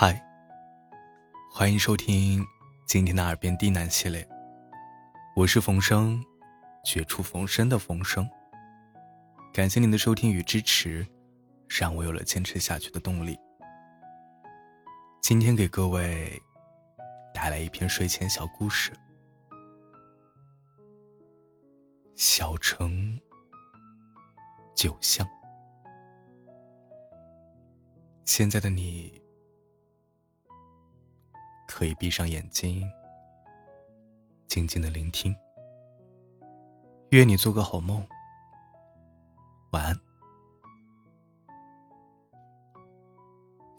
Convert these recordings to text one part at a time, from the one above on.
嗨，欢迎收听今天的耳边低喃系列。我是冯生，绝处逢生的冯生。感谢您的收听与支持，让我有了坚持下去的动力。今天给各位带来一篇睡前小故事。小城酒香，现在的你。可以闭上眼睛，静静的聆听。愿你做个好梦，晚安。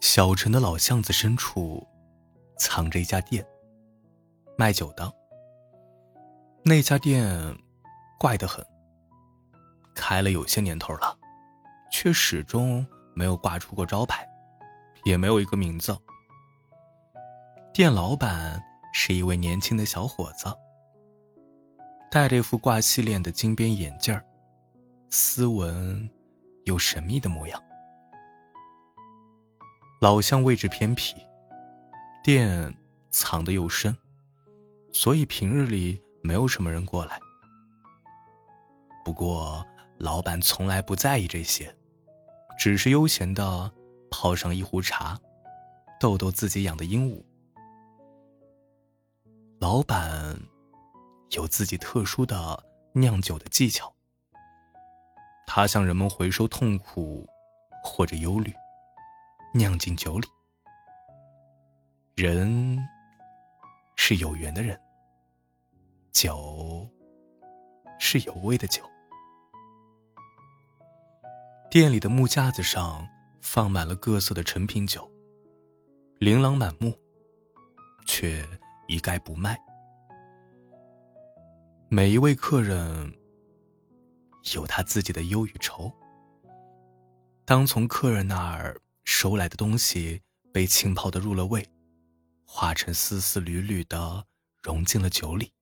小城的老巷子深处，藏着一家店，卖酒的。那家店怪得很，开了有些年头了，却始终没有挂出过招牌，也没有一个名字。店老板是一位年轻的小伙子，戴着一副挂细链的金边眼镜，斯文又神秘的模样。老巷位置偏僻，店藏得又深，所以平日里没有什么人过来。不过，老板从来不在意这些，只是悠闲的泡上一壶茶，逗逗自己养的鹦鹉。老板有自己特殊的酿酒的技巧。他向人们回收痛苦或者忧虑，酿进酒里。人是有缘的人，酒是有味的酒。店里的木架子上放满了各色的成品酒，琳琅满目，却。一概不卖。每一位客人有他自己的忧与愁。当从客人那儿收来的东西被浸泡的入了味，化成丝丝缕缕的融进了酒里，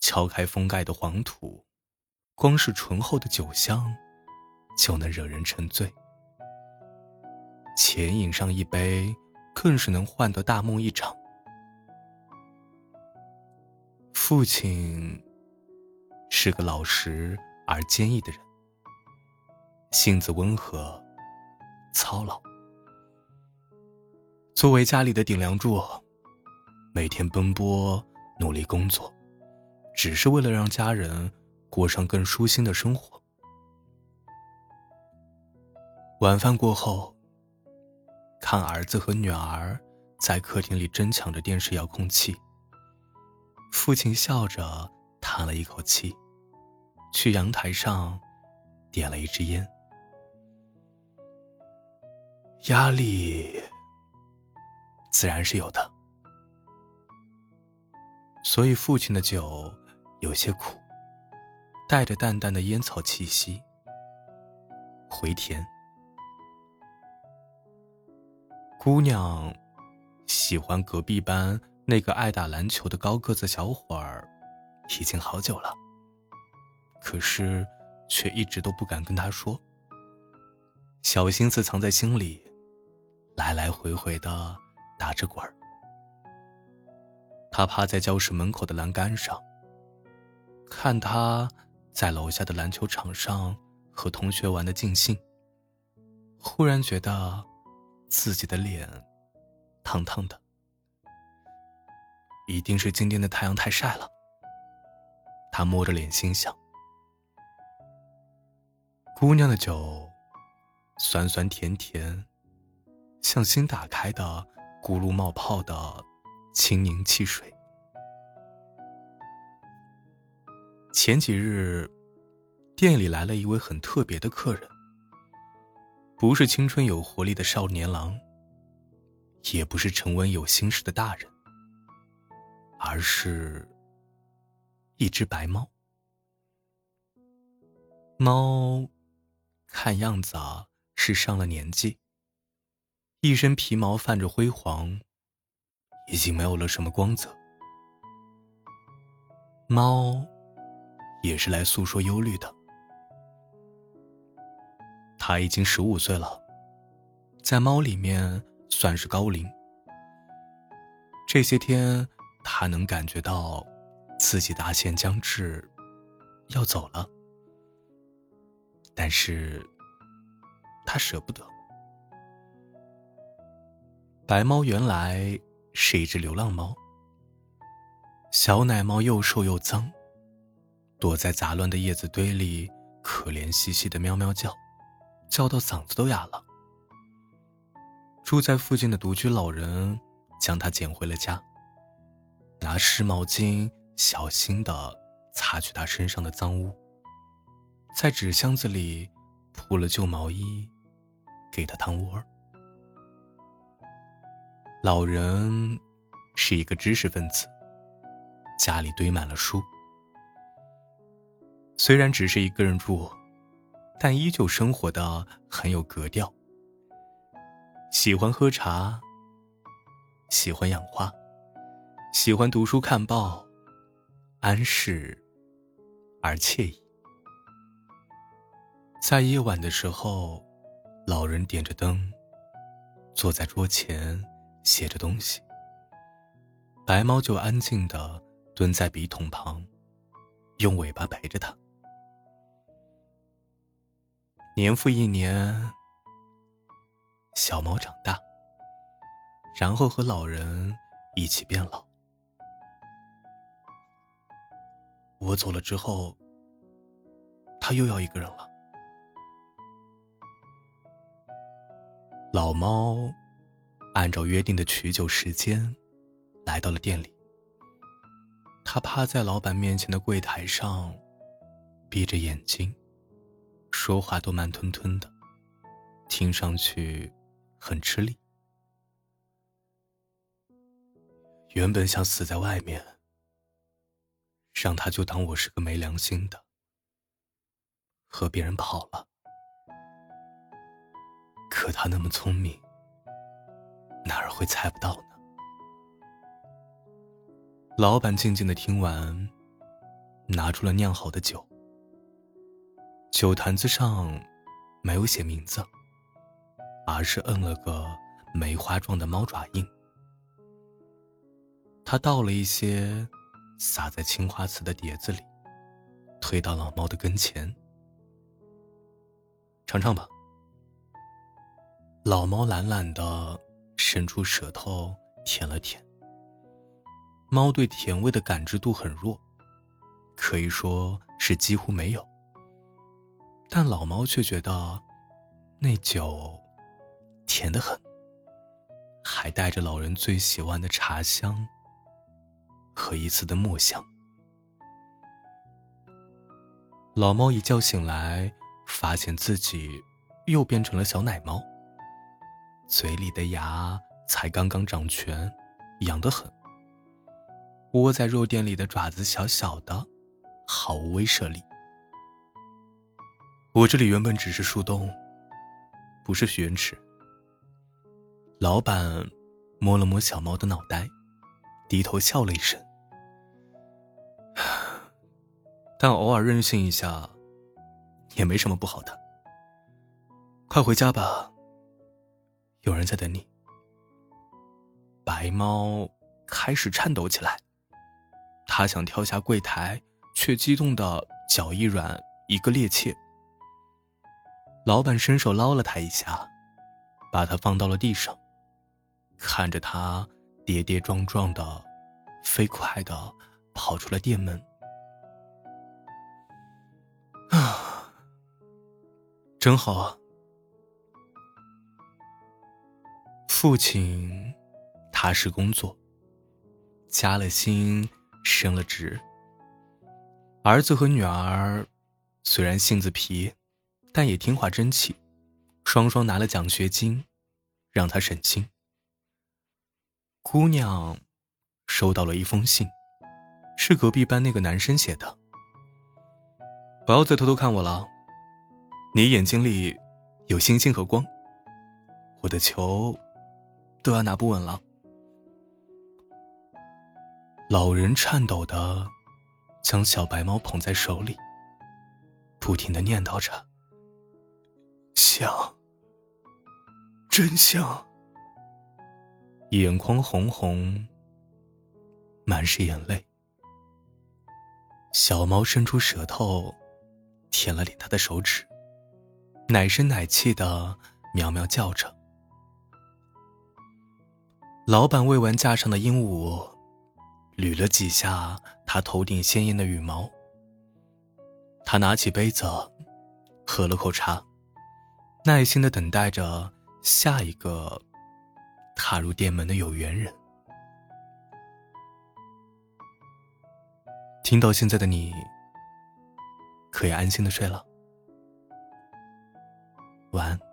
敲开封盖的黄土，光是醇厚的酒香就能惹人沉醉。浅饮上一杯，更是能换得大梦一场。父亲是个老实而坚毅的人，性子温和、操劳。作为家里的顶梁柱，每天奔波努力工作，只是为了让家人过上更舒心的生活。晚饭过后，看儿子和女儿在客厅里争抢着电视遥控器。父亲笑着叹了一口气，去阳台上点了一支烟。压力自然是有的，所以父亲的酒有些苦，带着淡淡的烟草气息，回甜。姑娘喜欢隔壁班。那个爱打篮球的高个子小伙儿，已经好久了。可是，却一直都不敢跟他说。小心思藏在心里，来来回回的打着滚儿。他趴在教室门口的栏杆上，看他在楼下的篮球场上和同学玩的尽兴。忽然觉得自己的脸烫烫的。一定是今天的太阳太晒了。他摸着脸心想：“姑娘的酒，酸酸甜甜，像新打开的咕噜冒泡的清柠汽水。”前几日，店里来了一位很特别的客人，不是青春有活力的少年郎，也不是沉稳有心事的大人。而是一只白猫。猫看样子啊是上了年纪，一身皮毛泛着灰黄，已经没有了什么光泽。猫也是来诉说忧虑的。它已经十五岁了，在猫里面算是高龄。这些天，他能感觉到自己大限将至，要走了，但是他舍不得。白猫原来是一只流浪猫，小奶猫又瘦又脏，躲在杂乱的叶子堆里，可怜兮兮的喵喵叫，叫到嗓子都哑了。住在附近的独居老人将它捡回了家，拿湿毛巾小心的擦去他身上的脏污，在纸箱子里铺了旧毛衣，给他当窝。老人是一个知识分子，家里堆满了书。虽然只是一个人住，但依旧生活的很有格调。喜欢喝茶，喜欢养花，喜欢读书看报，安适而惬意。在夜晚的时候，老人点着灯，坐在桌前。写着东西，白猫就安静的蹲在笔筒旁，用尾巴陪着他。年复一年，小猫长大，然后和老人一起变老。我走了之后，他又要一个人了。老猫。按照约定的取酒时间，来到了店里。他趴在老板面前的柜台上，闭着眼睛，说话都慢吞吞的，听上去很吃力。原本想死在外面，让他就当我是个没良心的，和别人跑了。可他那么聪明。哪儿会猜不到呢？老板静静的听完，拿出了酿好的酒。酒坛子上没有写名字，而是摁了个梅花状的猫爪印。他倒了一些，撒在青花瓷的碟子里，推到老猫的跟前，尝尝吧。老猫懒懒的。伸出舌头舔了舔。猫对甜味的感知度很弱，可以说是几乎没有。但老猫却觉得那酒甜得很，还带着老人最喜欢的茶香和一次的墨香。老猫一觉醒来，发现自己又变成了小奶猫。嘴里的牙才刚刚长全，痒得很。窝在肉垫里的爪子小小的，毫无威慑力。我这里原本只是树洞，不是许愿池。老板摸了摸小猫的脑袋，低头笑了一声。但偶尔任性一下，也没什么不好的。快回家吧。有人在等你。白猫开始颤抖起来，它想跳下柜台，却激动的脚一软，一个趔趄。老板伸手捞了它一下，把它放到了地上，看着它跌跌撞撞的，飞快的跑出了店门。真好啊！父亲踏实工作，加了薪，升了职。儿子和女儿虽然性子皮，但也听话争气，双双拿了奖学金，让他省心。姑娘收到了一封信，是隔壁班那个男生写的。不要再偷偷看我了，你眼睛里有星星和光，我的球。都要拿不稳了。老人颤抖的将小白猫捧在手里，不停的念叨着：“香，真香。”眼眶红红，满是眼泪。小猫伸出舌头，舔了舔他的手指，奶声奶气的喵喵叫着。老板喂完架上的鹦鹉，捋了几下他头顶鲜艳的羽毛。他拿起杯子，喝了口茶，耐心的等待着下一个踏入店门的有缘人。听到现在的你，可以安心的睡了。晚安。